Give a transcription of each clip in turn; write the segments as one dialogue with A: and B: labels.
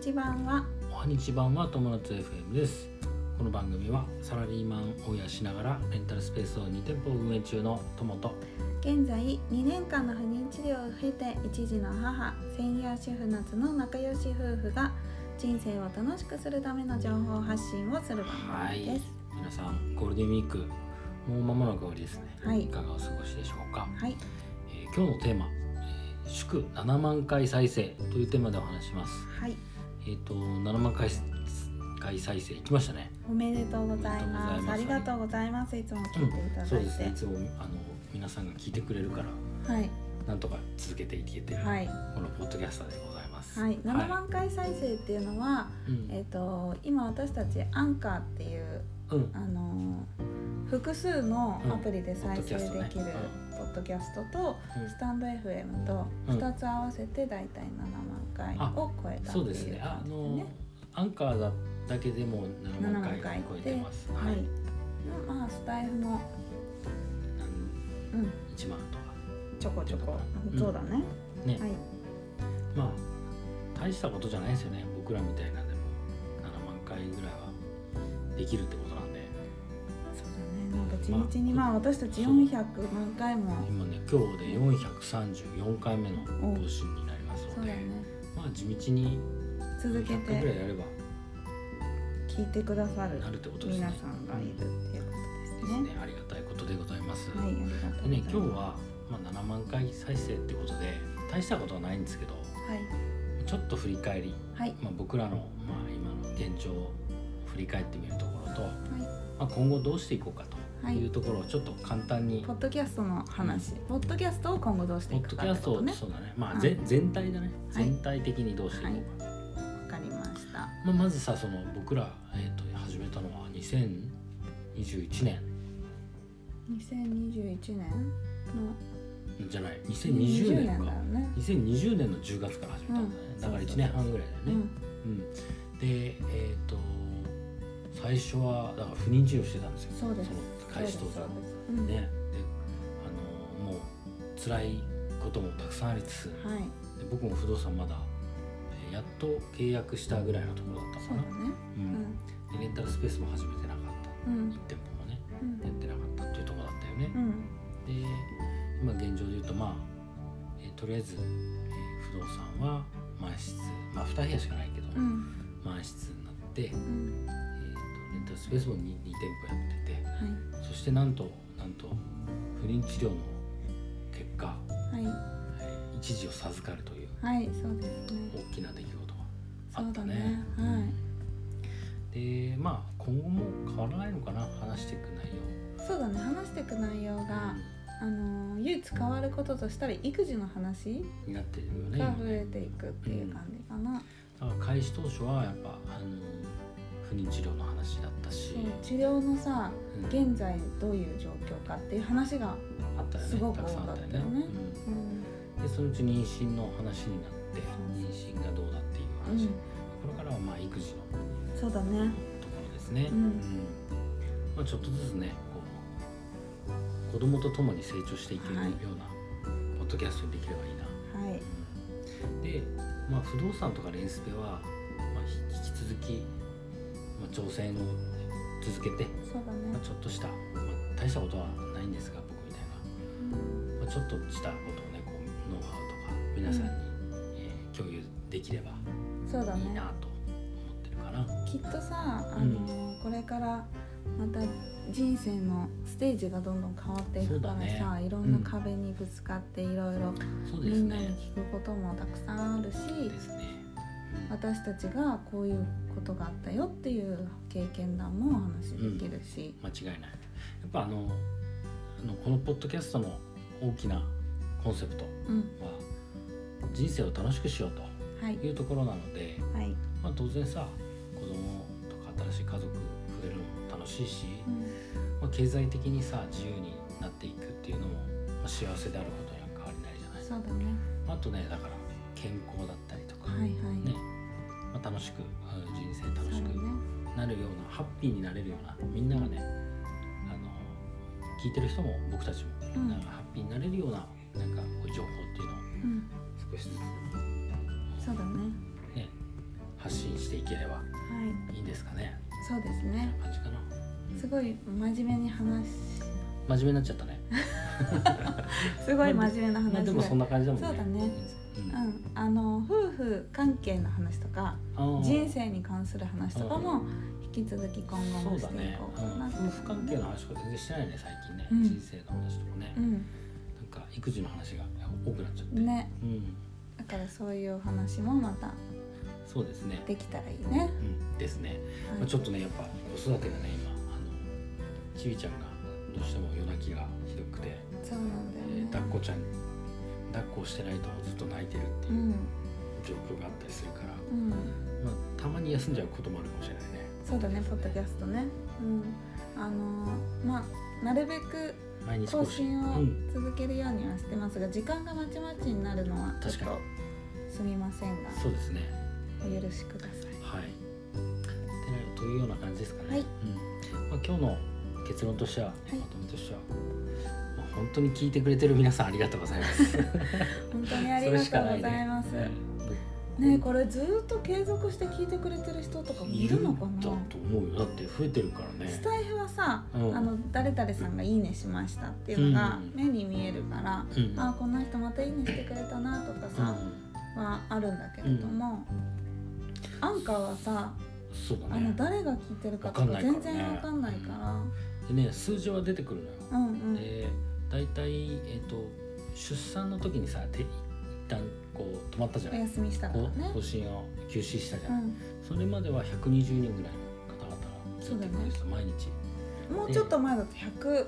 A: ち版は。
B: おは。にち版は。友達 FM ですこの番組は。サラリーマンを養しながらレンタルスペースを2店舗運営中の友と
A: 現在2年間の不妊治療を経て一児の母専業主婦夏の仲良し夫婦が人生を楽しくするための情報発信をする番組です
B: 皆さんゴールデンウィークもう間もなく終わりですね、
A: は。い
B: いかがお過ごしでしょうか、
A: は。い
B: えー今日のテーマ、えー祝7万回再生というテーマでお話します
A: は。い
B: えっ、と7万回回再生いきましたね。
A: おめでとうございます。ありがとうございます。いつも聞いていただいて、
B: そうですね。いつもあの皆さんが聞いてくれるから
A: はい。
B: なんとか続けていけてる、
A: はい。
B: このポッドキャスターでございます。
A: はい。7万回再生っていうのは、
B: うん。
A: えっ、と今私たちアンカーっていう
B: うん。
A: あのー複数のアプリで再生できる
B: うんポッドキャスト
A: と
B: うん。
A: スタンド FM と
B: うん。
A: 2つ合わせて大体7万回を超えたって
B: そうです
A: いう
B: ね。あ
A: 感じで
B: の
A: ね。
B: アンカーだだけでも7
A: 7
B: 万
A: 万
B: 回
A: 回
B: 超えてます。
A: はい。まあスタイフもうん。
B: 1万とか。
A: ちょこちょこ。
B: うん。
A: そうだね。
B: ね、
A: はい。
B: まあ大したことじゃないですよね。僕らみたいなでも7万回ぐらいはできるってことなん
A: 地道にまあ私たち400万回も。
B: 今ね今日で434回目の更新になりますので、
A: ね。
B: まあ地道に
A: 続け
B: 100回ぐらい
A: て
B: やれば
A: 聞いてくださる
B: なるってことですね。
A: 皆さんがいるっていうことですね。
B: ね。ありがたいことでございます、
A: はい、ま
B: ね今日は、まあ、7万回再生ってことで大したことはないんですけど
A: はい。
B: ちょっと振り返り、
A: はい。
B: まあ、僕らの、まあ、今の現状を振り返ってみるところと、
A: はい。
B: まあ、今後どうしていこうか
A: はい
B: とい。うところをちょっと簡単に、
A: ポッドキャストの話、ポッドキャストを今後どうして
B: ポ
A: いく
B: ッドキャスト
A: かね。
B: そうだね。まあ、
A: は
B: 全体だね。
A: はい。
B: 全体的にどうしていこうか、
A: わかりました。
B: まあ、まずさその僕ら、えー、と始めたのは2021年。
A: 2021年の
B: じゃない。2020年か
A: だよね。
B: 2020年の10月から始めたんだね、
A: うん。
B: だから1年半ぐらいだよね、
A: うん。
B: うん、でえっ、と最初はだから不妊治療してたんですよ。
A: そうです
B: の開始当初
A: そうん。
B: ね。であのもう辛いこともたくさんありつつで
A: はい。
B: 僕も不動産まだ、えーやっと契約したぐらいのところだったかな、
A: ね。
B: う
A: うん。ん。
B: でレンタルスペースも始めてなかった、
A: うん。
B: 1店舗もね
A: うん。
B: やってなかったっていうところだったよね、
A: うん。
B: で今現状で言うとまあ、えーとりあえず、えー不動産は満室。まあ2部屋しかないけど、
A: うん。
B: 満室になって、えー、と
A: うん。
B: レンタルスペースも 2, 2店舗やってて
A: はい。
B: そしてなんとなんと不妊治療の結果、
A: はい。
B: えー一時を授かるという
A: はい。そうですね。
B: 大きな出来事があったね。
A: だね。はい。
B: でまあ今後も変わらないのかな？話していく内容。
A: そうだね。話していく内容が、あのー唯一変わることとしたら育児の話
B: になってるよね。
A: が増えていくっていう感じかな。
B: だから開始当初はやっぱあの不妊治療の話だったし、
A: 治療のさ、
B: うん。
A: 現在どういう状況かっていう話が、
B: あったよね。
A: すごく
B: たくさんあったよね。
A: よね。
B: うん。
A: うん。
B: でそのうち妊娠の話になって妊娠がどうだっていう
A: うん。
B: 話、これからはまあ育児の
A: そうだね。
B: ところですね、
A: うん。
B: まあ、ちょっとずつねこう子供と共に成長していけるよう
A: はい。
B: なポッドキャストにできればいいな、
A: はい。
B: で、まあ、不動産とかレンスペは、まあ、ひ引き続き、まあ、挑戦を続けて、
A: そうだね
B: まあ、。ちょっとした、まあ、大したことはないんですが僕みたいな、まあ、ちょっとしたことをねこうノウハウとか皆さんに、えー共有できれば
A: そうだね
B: いいな。と思ってるかな。
A: きっとさ、あのこれからまた人生のステージがどんどん変わっていくからさ、
B: だね
A: いろんな壁にぶつかっていろいろみんなに
B: ね。
A: 聞くこともたくさんあるし
B: ですね。うん
A: 私たちがこういうことがあったよっていう経験談もお話しできるし、
B: 間違いない。やっぱあのあのこのポッドキャストの大きなコンセプト
A: うん。
B: は人生を楽しくしよう
A: はい。
B: というところなので、
A: はい、
B: まあ、当然さ子供とか新しい家族増えるのも楽しいし、
A: うん。
B: まあ、経済的にさ自由になっていくっていうのも、まあ、幸せであることには変わりないじゃない。
A: そうだね。
B: あとねだから健康だったりとか、
A: はいはい、
B: ねまあ、楽しくうん人生楽しくなるようなハッピーになれるようなみんながねあの聞いてる人も僕たちも、
A: うん。
B: なんかハッピーになれるようななんか情報っていうのを
A: うん。
B: 少しずつ
A: そうだね。
B: ね発信いい。ですかね。
A: そうですね。
B: 感じかな、うん
A: すごい真面目に話し
B: 真面目になっちゃったね
A: すごい真面目な話
B: まあでもそんな感じだもんね。
A: そうだね。
B: うん。
A: うん、あの夫婦関係の話とか人生に関する話とかも引き続き今後
B: そうだ
A: もしてい
B: ね
A: こうかな
B: うん。夫婦関係の話とか全然してないね最近ね、
A: うん。
B: 人生の話とかね、なん。
A: うん
B: か育児の話が多くなっちゃって、
A: ね。
B: うん。
A: だからそういうお話もまた
B: そうですね。
A: できたらいいね、
B: うん、ですね、
A: はい。
B: まあ、ちょっとねやっぱ子育てがね今あのちびちゃんがどうしても夜泣きがひどくて、
A: そうなんだよ
B: えー
A: ね、
B: 抱っこちゃん抱っこをしてないとずっと泣いてるって
A: う
B: いうん。状況があったりするから、
A: うん。
B: まあ、たまに休んじゃうこともあるかもしれないね。
A: そうだねポッドキャストね。うん。あのーまあなるべく更新。を
B: うん。
A: 続けるようにはしてますが時間がまちまちになるのはちょっ
B: 確か
A: とすみませんが
B: そうですね。
A: お許しください。
B: はい。というような感じですかね、
A: はい。
B: うん。まあ、今日の結論としては、
A: い。
B: まとめとしては、まあ、本当に聞いてくれてる皆さんありがとうございます。
A: 本当にありがとうございます。
B: それしかないね。
A: ねこれずっと継続して聞いてくれてる人とかもいるのかな？
B: いるんだと思うよ。だって増えてるからね。
A: スタイフはさ、
B: うん。
A: あの誰々さんが「いいね」しましたっていうのが
B: うん。
A: 目に見えるから、
B: うん。
A: あこの人また「いいね」してくれたなとか
B: う
A: さ、
B: ん。
A: はあるんだけれども、アンカーはさ
B: ね。
A: あの誰が聞いてるかとか全然わかんないから
B: でね数字は出てくるのよ、
A: うんうん。
B: で大体、えー、と出産の時にさて一旦こう止まったじゃない、
A: お休みしたか
B: こ
A: らね。
B: う更新を休止したじゃない、
A: うん。
B: それまでは120人ぐらいの方々が聞いてくれてた、毎日。
A: もうちょっと前だと100、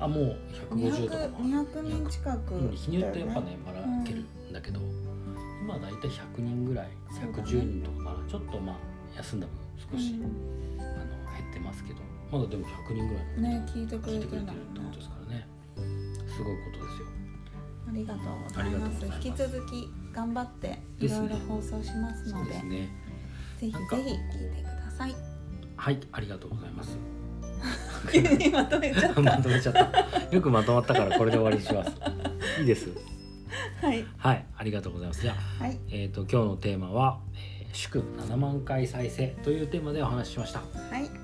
B: あもう150とか。
A: 200,
B: も
A: 200人近く
B: うん日によってやっぱね
A: だ
B: ば
A: よ
B: らけるんだけど、今は大体100人ぐらい
A: そうだね。
B: 110人とかかな、ちょっとまあ休んだ分少し、あの減ってますけどまだでも100人ぐらいの
A: ね聞いてくれてる
B: ってことですからね。すごいことですよ。
A: ありがとうございます。引き続き頑張っていろいろ放送します
B: そ
A: ので
B: ね。
A: ぜひぜひ聞いてください。
B: はいありがとうございます。
A: 急にまとめちゃっ
B: ま
A: た
B: とめちゃった。よくまとまったからこれで終わりにします。いいです。
A: はい。
B: はいありがとうございます。じゃあ
A: はい。
B: えっ、と今日のテーマは、えー祝7万回再生というテーマでお話ししました。
A: はい